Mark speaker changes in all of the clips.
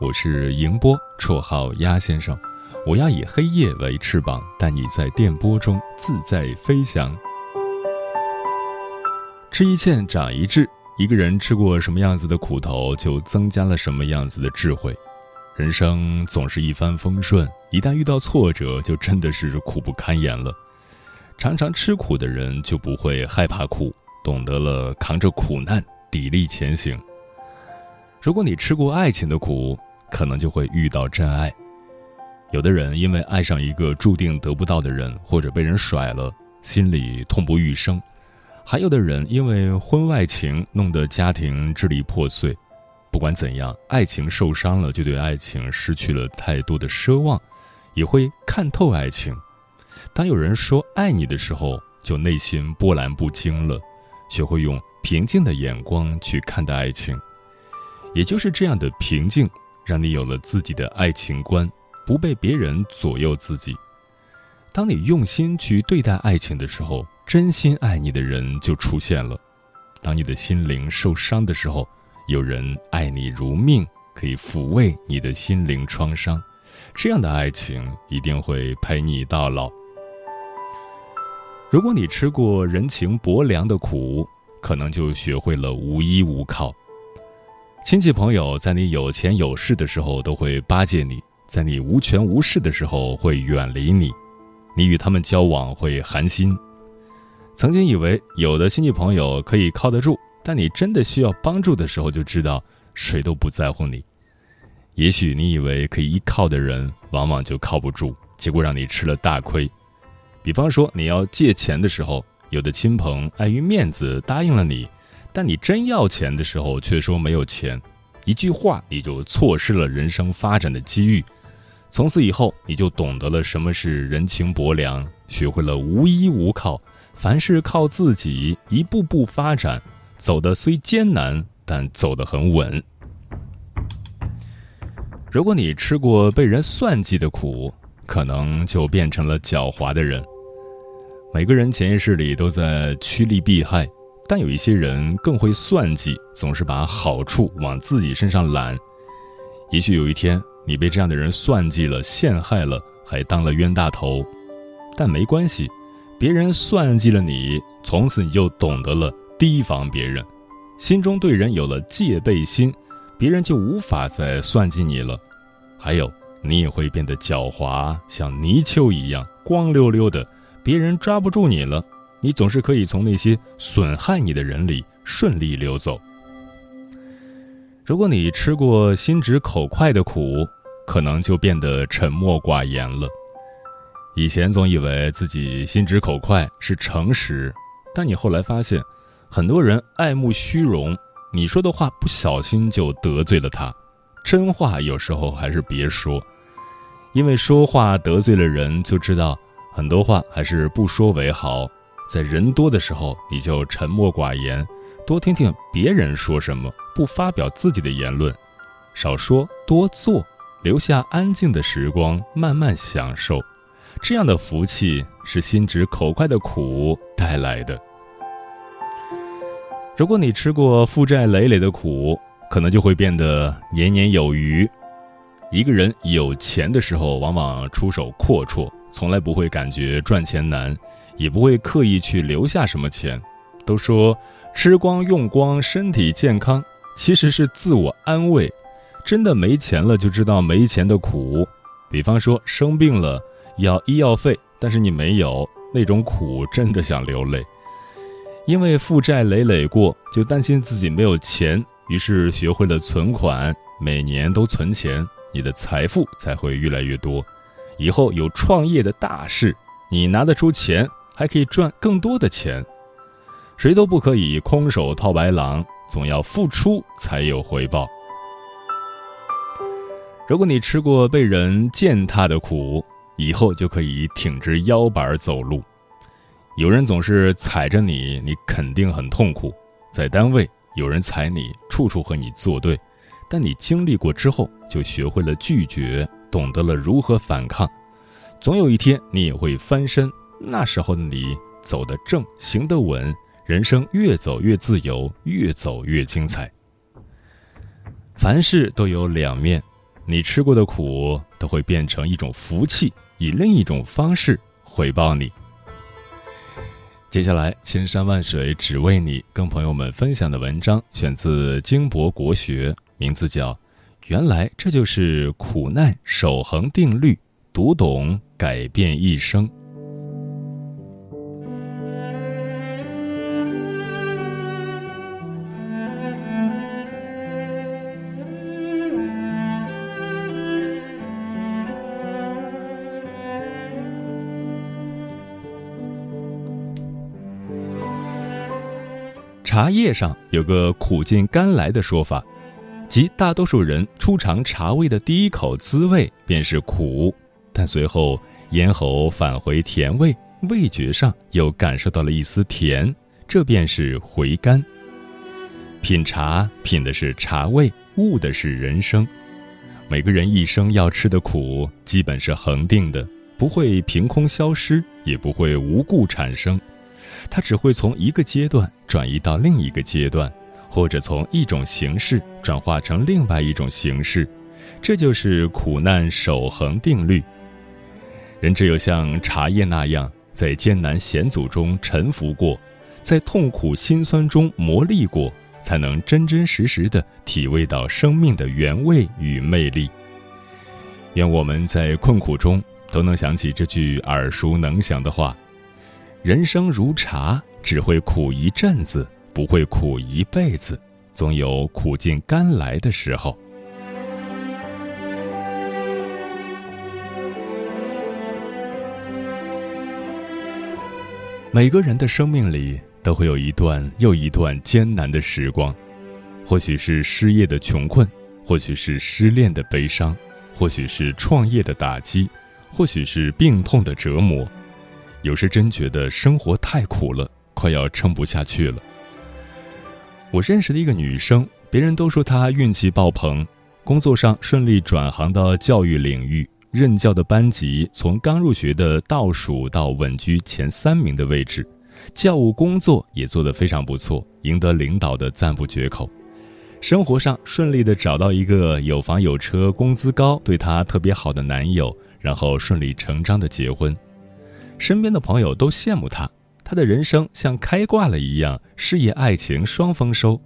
Speaker 1: 我是迎波，绰号鸭先生。我要以黑夜为翅膀，带你在电波中自在飞翔。吃一堑长一智，一个人吃过什么样子的苦头，就增加了什么样子的智慧。人生总是一帆风顺，一旦遇到挫折，就真的是苦不堪言了。常常吃苦的人就不会害怕苦，懂得了扛着苦难砥砺前行。如果你吃过爱情的苦，可能就会遇到真爱。有的人因为爱上一个注定得不到的人，或者被人甩了，心里痛不欲生；还有的人因为婚外情弄得家庭支离破碎。不管怎样，爱情受伤了，就对爱情失去了太多的奢望，也会看透爱情。当有人说爱你的时候，就内心波澜不惊了，学会用平静的眼光去看待爱情。也就是这样的平静，让你有了自己的爱情观，不被别人左右自己。当你用心去对待爱情的时候，真心爱你的人就出现了。当你的心灵受伤的时候，有人爱你如命，可以抚慰你的心灵创伤。这样的爱情一定会陪你到老。如果你吃过人情薄凉的苦，可能就学会了无依无靠。亲戚朋友在你有钱有势的时候都会巴结你，在你无权无势的时候会远离你，你与他们交往会寒心。曾经以为有的亲戚朋友可以靠得住，但你真的需要帮助的时候，就知道谁都不在乎你。也许你以为可以依靠的人，往往就靠不住，结果让你吃了大亏。比方说，你要借钱的时候，有的亲朋碍于面子答应了你，但你真要钱的时候却说没有钱，一句话你就错失了人生发展的机遇。从此以后，你就懂得了什么是人情薄凉，学会了无依无靠，凡事靠自己，一步步发展，走得虽艰难，但走得很稳。如果你吃过被人算计的苦，可能就变成了狡猾的人。每个人潜意识里都在趋利避害，但有一些人更会算计，总是把好处往自己身上揽。也许有一天你被这样的人算计了、陷害了，还当了冤大头，但没关系，别人算计了你，从此你就懂得了提防别人，心中对人有了戒备心，别人就无法再算计你了。还有，你也会变得狡猾，像泥鳅一样光溜溜的。别人抓不住你了，你总是可以从那些损害你的人里顺利溜走。如果你吃过心直口快的苦，可能就变得沉默寡言了。以前总以为自己心直口快是诚实，但你后来发现，很多人爱慕虚荣，你说的话不小心就得罪了他。真话有时候还是别说，因为说话得罪了人，就知道。很多话还是不说为好，在人多的时候，你就沉默寡言，多听听别人说什么，不发表自己的言论，少说多做，留下安静的时光，慢慢享受。这样的福气是心直口快的苦带来的。如果你吃过负债累累的苦，可能就会变得年年有余。一个人有钱的时候，往往出手阔绰。从来不会感觉赚钱难，也不会刻意去留下什么钱。都说吃光用光身体健康，其实是自我安慰。真的没钱了，就知道没钱的苦。比方说生病了要医药费，但是你没有，那种苦真的想流泪。因为负债累累过，就担心自己没有钱，于是学会了存款，每年都存钱，你的财富才会越来越多。以后有创业的大事，你拿得出钱，还可以赚更多的钱。谁都不可以空手套白狼，总要付出才有回报。如果你吃过被人践踏的苦，以后就可以挺直腰板走路。有人总是踩着你，你肯定很痛苦。在单位，有人踩你，处处和你作对，但你经历过之后，就学会了拒绝，懂得了如何反抗。总有一天，你也会翻身。那时候的你，走得正，行得稳。人生越走越自由，越走越精彩。凡事都有两面，你吃过的苦都会变成一种福气，以另一种方式回报你。接下来，千山万水只为你，跟朋友们分享的文章选自金博国学，名字叫《原来这就是苦难守恒定律》，读懂改变一生。茶叶上有个“苦尽甘来”的说法，即大多数人初尝茶味的第一口滋味便是苦，但随后咽喉返回甜味，味觉上又感受到了一丝甜，这便是回甘。品茶品的是茶味，悟的是人生。每个人一生要吃的苦，基本是恒定的，不会凭空消失，也不会无故产生。它只会从一个阶段转移到另一个阶段，或者从一种形式转化成另外一种形式，这就是苦难守恒定律。人只有像茶叶那样，在艰难险阻中沉浮过，在痛苦辛酸中磨砺过，才能真真实实的体味到生命的原味与魅力。愿我们在困苦中都能想起这句耳熟能详的话。人生如茶，只会苦一阵子，不会苦一辈子，总有苦尽甘来的时候。每个人的生命里都会有一段又一段艰难的时光，或许是失业的穷困，或许是失恋的悲伤，或许是创业的打击，或许是病痛的折磨。有时真觉得生活太苦了，快要撑不下去了。我认识的一个女生，别人都说她运气爆棚，工作上顺利转行到教育领域，任教的班级从刚入学的倒数到稳居前三名的位置，教务工作也做得非常不错，赢得领导的赞不绝口。生活上顺利的找到一个有房有车、工资高、对她特别好的男友，然后顺理成章的结婚。身边的朋友都羡慕他，他的人生像开挂了一样，事业爱情双丰收。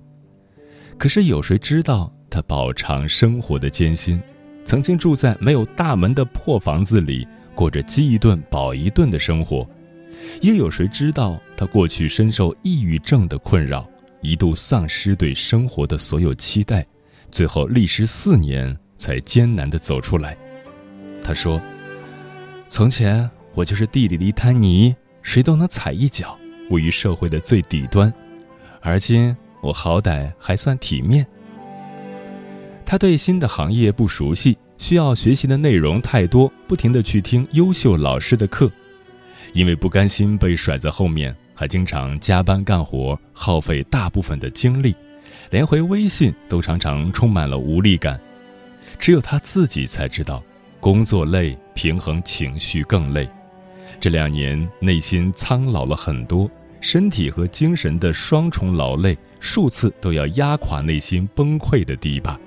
Speaker 1: 可是有谁知道他饱尝生活的艰辛？曾经住在没有大门的破房子里，过着饥一顿饱一顿的生活。又有谁知道他过去深受抑郁症的困扰，一度丧失对生活的所有期待，最后历时四年才艰难地走出来。他说：“从前。”我就是地里的一滩泥，谁都能踩一脚，位于社会的最底端。而今我好歹还算体面。他对新的行业不熟悉，需要学习的内容太多，不停的去听优秀老师的课。因为不甘心被甩在后面，还经常加班干活，耗费大部分的精力，连回微信都常常充满了无力感。只有他自己才知道，工作累，平衡情绪更累。这两年，内心苍老了很多，身体和精神的双重劳累，数次都要压垮内心崩溃的堤坝。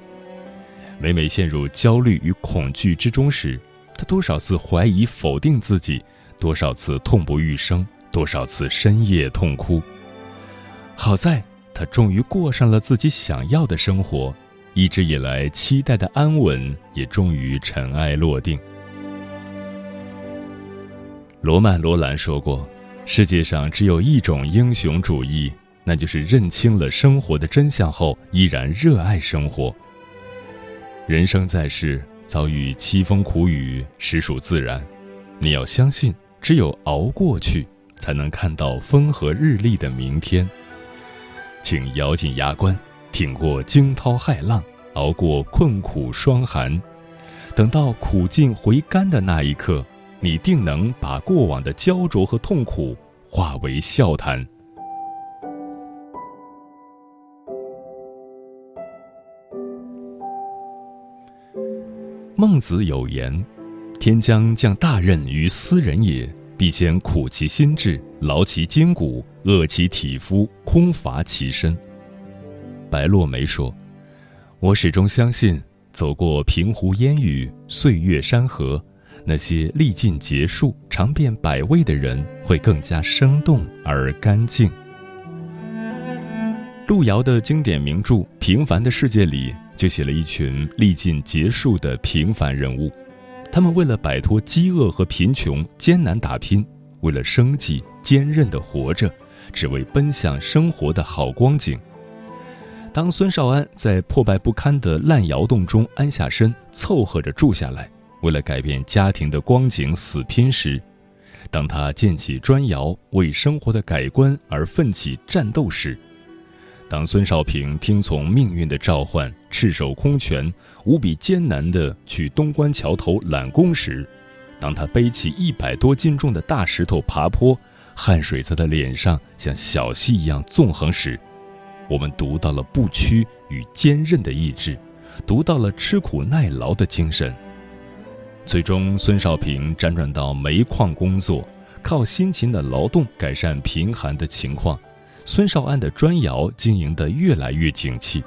Speaker 1: 每每陷入焦虑与恐惧之中时，他多少次怀疑、否定自己，多少次痛不欲生，多少次深夜痛哭。好在，他终于过上了自己想要的生活，一直以来期待的安稳也终于尘埃落定。罗曼·罗兰说过：“世界上只有一种英雄主义，那就是认清了生活的真相后，依然热爱生活。人生在世，遭遇凄风苦雨，实属自然。你要相信，只有熬过去，才能看到风和日丽的明天。请咬紧牙关。”挺过惊涛骇浪，熬过困苦霜寒，等到苦尽回甘的那一刻，你定能把过往的焦灼和痛苦化为笑谈。孟子有言：“天将降大任于斯人也，必先苦其心志，劳其筋骨，饿其体肤，空乏其身。”白落梅说：“我始终相信，走过平湖烟雨、岁月山河，那些历尽劫数、尝遍百味的人，会更加生动而干净。”路遥的经典名著《平凡的世界》里，就写了一群历尽劫数的平凡人物，他们为了摆脱饥饿和贫穷艰难打拼，为了生计坚韧的活着，只为奔向生活的好光景。当孙少安在破败不堪的烂窑洞中安下身，凑合着住下来，为了改变家庭的光景死拼时；当他建起砖窑，为生活的改观而奋起战斗时；当孙少平听从命运的召唤，赤手空拳、无比艰难地去东关桥头揽功时；当他背起一百多斤重的大石头爬坡，汗水在他脸上像小溪一样纵横时。我们读到了不屈与坚韧的意志，读到了吃苦耐劳的精神。最终，孙少平辗转到煤矿工作，靠辛勤的劳动改善贫寒的情况。孙少安的砖窑经营得越来越景气。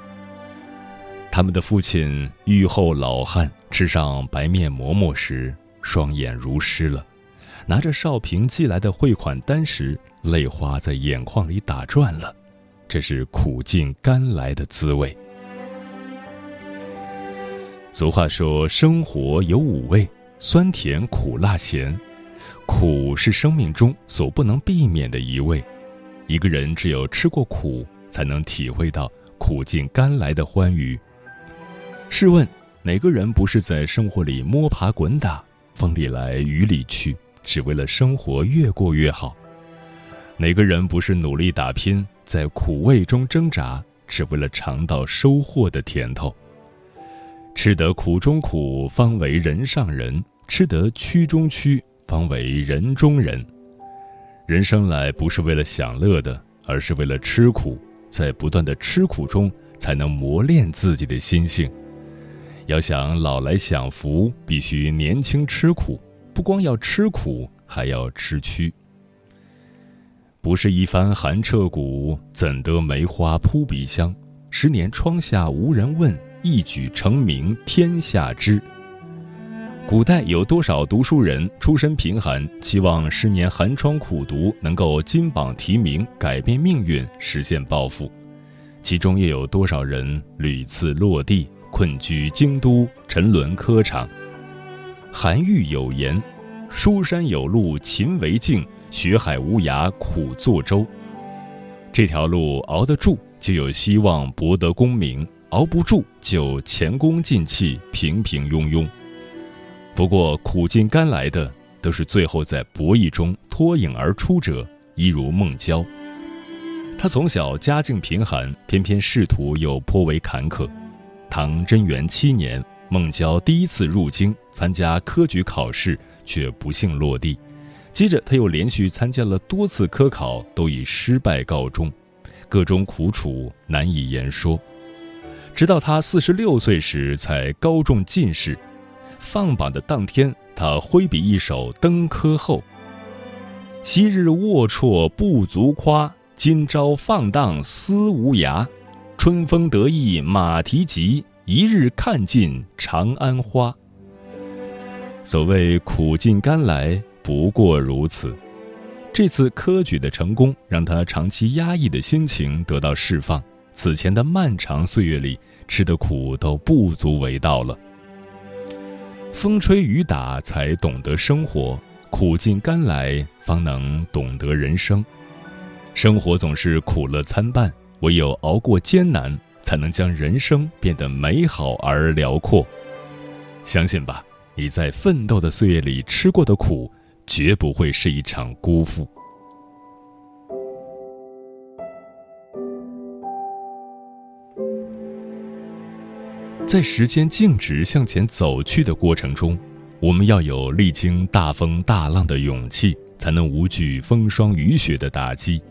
Speaker 1: 他们的父亲愈后老汉吃上白面馍馍时，双眼如湿了；拿着少平寄来的汇款单时，泪花在眼眶里打转了。这是苦尽甘来的滋味。俗话说：“生活有五味，酸甜苦辣咸。苦是生命中所不能避免的一味。一个人只有吃过苦，才能体会到苦尽甘来的欢愉。试问，哪个人不是在生活里摸爬滚打，风里来雨里去，只为了生活越过越好？哪个人不是努力打拼？在苦味中挣扎，只为了尝到收获的甜头。吃得苦中苦，方为人上人；吃得屈中屈，方为人中人。人生来不是为了享乐的，而是为了吃苦。在不断的吃苦中，才能磨练自己的心性。要想老来享福，必须年轻吃苦。不光要吃苦，还要吃屈。不是一番寒彻骨，怎得梅花扑鼻香？十年窗下无人问，一举成名天下知。古代有多少读书人出身贫寒，期望十年寒窗苦读能够金榜题名，改变命运，实现抱负？其中又有多少人屡次落地，困居京都，沉沦科场？韩愈有言：“书山有路勤为径。”学海无涯苦作舟，这条路熬得住，就有希望博得功名；熬不住，就前功尽弃，平平庸庸。不过，苦尽甘来的，都是最后在博弈中脱颖而出者，一如孟郊。他从小家境贫寒，偏偏仕途又颇为坎坷。唐贞元七年，孟郊第一次入京参加科举考试，却不幸落地。接着，他又连续参加了多次科考，都以失败告终，各种苦楚难以言说。直到他四十六岁时，才高中进士。放榜的当天，他挥笔一首《登科后》：“昔日龌龊不足夸，今朝放荡思无涯。春风得意马蹄疾，一日看尽长安花。”所谓苦尽甘来。不过如此，这次科举的成功让他长期压抑的心情得到释放，此前的漫长岁月里吃的苦都不足为道了。风吹雨打才懂得生活，苦尽甘来方能懂得人生。生活总是苦乐参半，唯有熬过艰难，才能将人生变得美好而辽阔。相信吧，你在奋斗的岁月里吃过的苦，绝不会是一场辜负。在时间静止向前走去的过程中，我们要有历经大风大浪的勇气，才能无惧风霜雨雪的打击。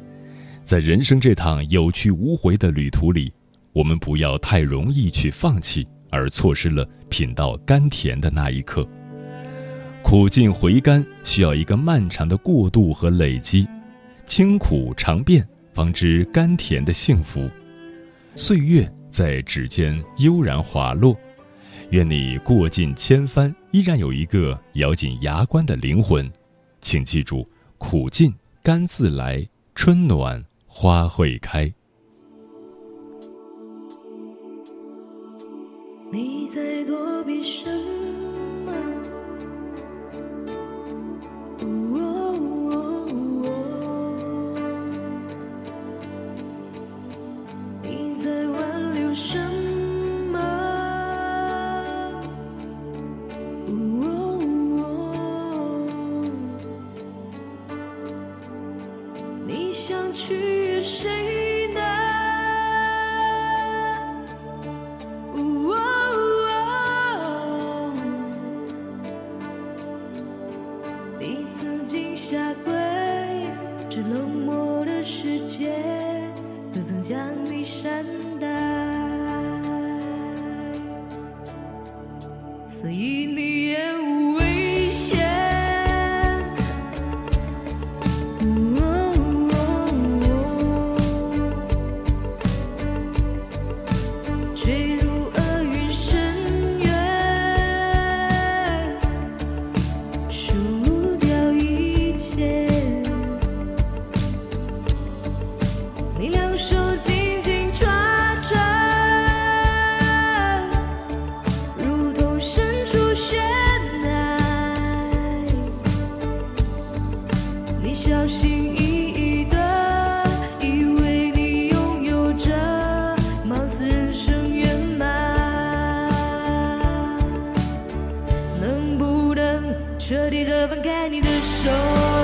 Speaker 1: 在人生这趟有去无回的旅途里，我们不要太容易去放弃。而错失了品到甘甜的那一刻。苦尽回甘需要一个漫长的过渡和累积，清苦尝遍，方知甘甜的幸福。岁月在指尖悠然滑落，愿你过尽千帆，依然有一个咬紧牙关的灵魂。请记住，苦尽甘自来，春暖花会开。
Speaker 2: 你在躲避什么？曾将你善待，所以你也彻底的放开你的手。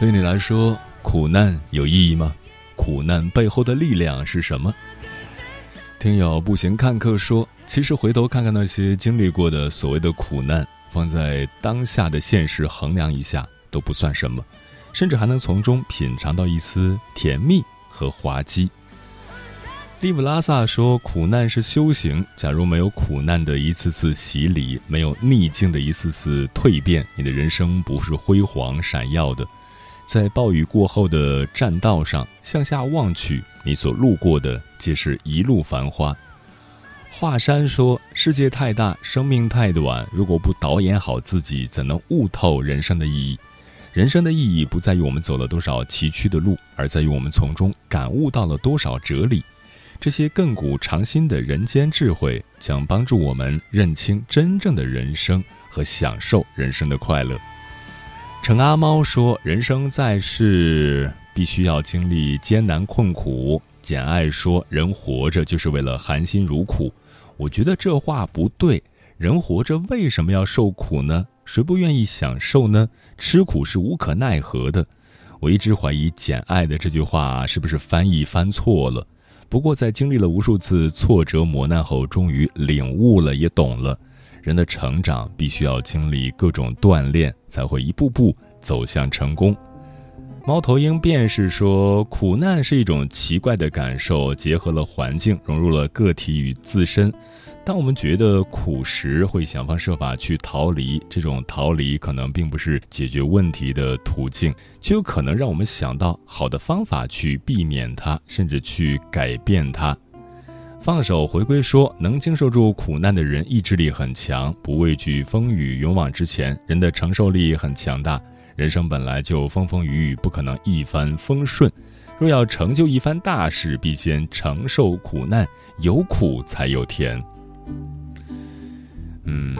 Speaker 1: 对你来说，苦难有意义吗？苦难背后的力量是什么？听友步行看客说，其实回头看看那些经历过的所谓的苦难，放在当下的现实衡量一下，都不算什么，甚至还能从中品尝到一丝甜蜜和滑稽。利布拉萨说：“苦难是修行。假如没有苦难的一次次洗礼，没有逆境的一次次蜕变，你的人生不是辉煌闪耀的。在暴雨过后的栈道上，向下望去，你所路过的皆是一路繁花。”华山说：“世界太大，生命太短，如果不导演好自己，怎能悟透人生的意义？人生的意义不在于我们走了多少崎岖的路，而在于我们从中感悟到了多少哲理。”这些亘古长新的人间智慧，将帮助我们认清真正的人生和享受人生的快乐。陈阿猫说：“人生在世，必须要经历艰难困苦。”简爱说：“人活着就是为了含辛茹苦。”我觉得这话不对。人活着为什么要受苦呢？谁不愿意享受呢？吃苦是无可奈何的。我一直怀疑简爱的这句话是不是翻译翻错了。不过，在经历了无数次挫折磨难后，终于领悟了，也懂了，人的成长必须要经历各种锻炼，才会一步步走向成功。猫头鹰便是说，苦难是一种奇怪的感受，结合了环境，融入了个体与自身。当我们觉得苦时，会想方设法去逃离。这种逃离可能并不是解决问题的途径，却有可能让我们想到好的方法去避免它，甚至去改变它。放手回归说，能经受住苦难的人意志力很强，不畏惧风雨，勇往直前。人的承受力很强大。人生本来就风风雨雨，不可能一帆风顺。若要成就一番大事，必先承受苦难，有苦才有甜。嗯，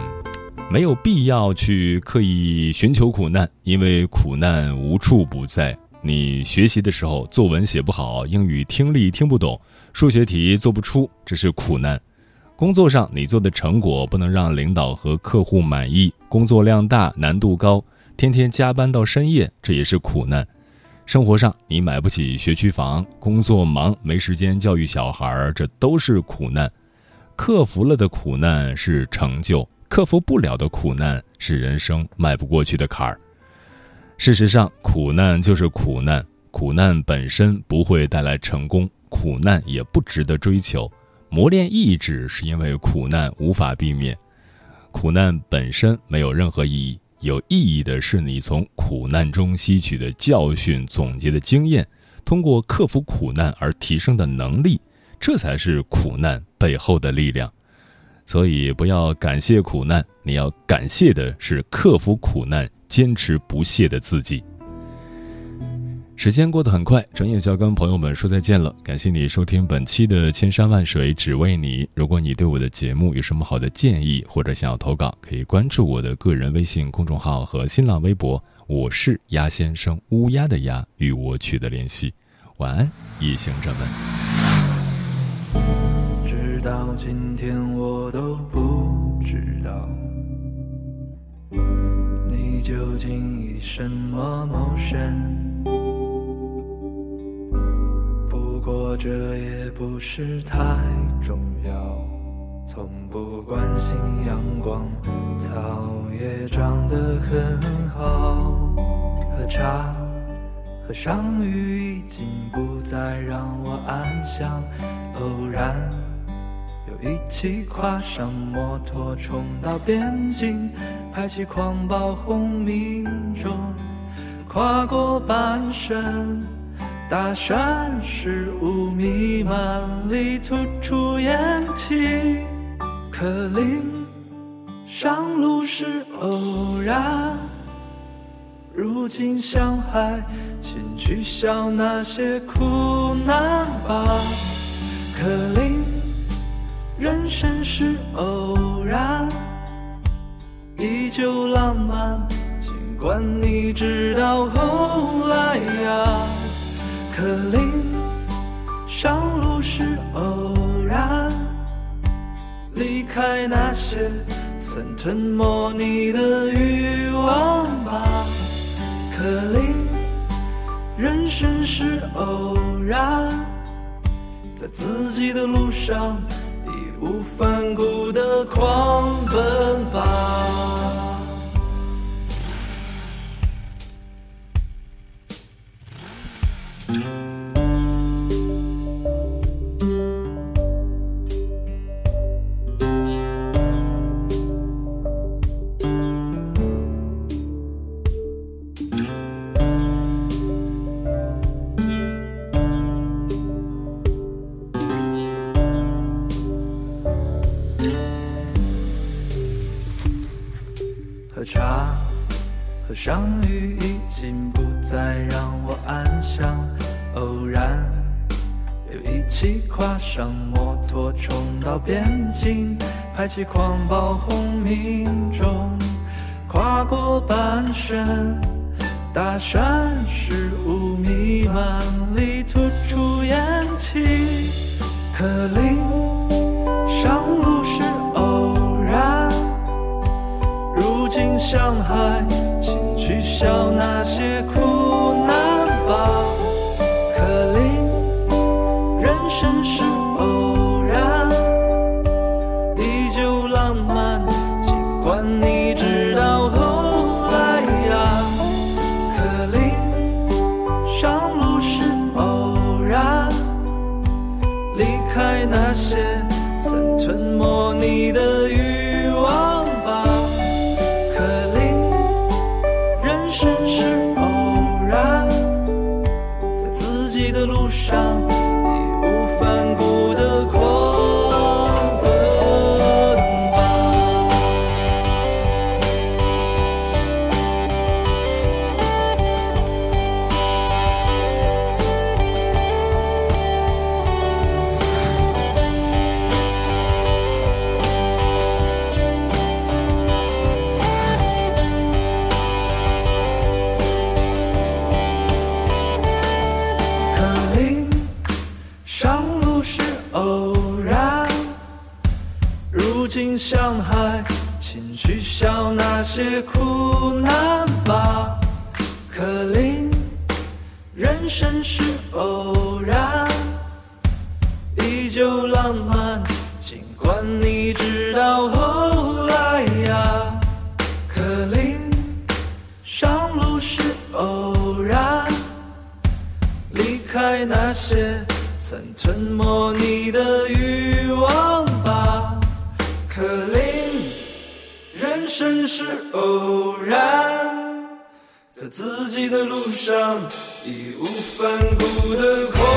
Speaker 1: 没有必要去刻意寻求苦难，因为苦难无处不在。你学习的时候，作文写不好，英语听力听不懂，数学题做不出，这是苦难；工作上你做的成果不能让领导和客户满意，工作量大，难度高，天天加班到深夜，这也是苦难；生活上你买不起学区房，工作忙没时间教育小孩，这都是苦难。克服了的苦难是成就，克服不了的苦难是人生迈不过去的坎儿。事实上，苦难就是苦难，苦难本身不会带来成功，苦难也不值得追求。磨练意志是因为苦难无法避免，苦难本身没有任何意义，有意义的是你从苦难中吸取的教训、总结的经验，通过克服苦难而提升的能力。这才是苦难背后的力量，所以不要感谢苦难，你要感谢的是克服苦难、坚持不懈的自己。时间过得很快，转眼就要跟朋友们说再见了。感谢你收听本期的《千山万水只为你》。如果你对我的节目有什么好的建议，或者想要投稿，可以关注我的个人微信公众号和新浪微博，我是鸭先生，乌鸦的鸭，与我取得联系。晚安，异行者们。
Speaker 3: 直到今天，我都不知道你究竟以什么谋生。过这也不是太重要，从不关心阳光，草也长得很好。喝茶，喝上雨，已经不再让我安详。偶然又。一起跨上摩托，冲到边境，排起狂暴轰鸣中，跨过半生，大山是雾弥漫里吐出烟气。可林上路是偶然，如今向海，请取消那些苦难吧。可林。人生是偶然，依旧浪漫。尽管你知道后来呀，克林上路是偶然，离开那些曾吞没你的欲望吧。克林，人生是偶然，在自己的路上义无反顾地狂奔吧。到轰鸣中跨过半生大山湿雾弥漫里吐出烟气。可林上路是偶然如今向海请取笑那些苦。路上那些曾吞没你的欲望吧，可林。人生是偶然，在自己的路上义无反顾的狂。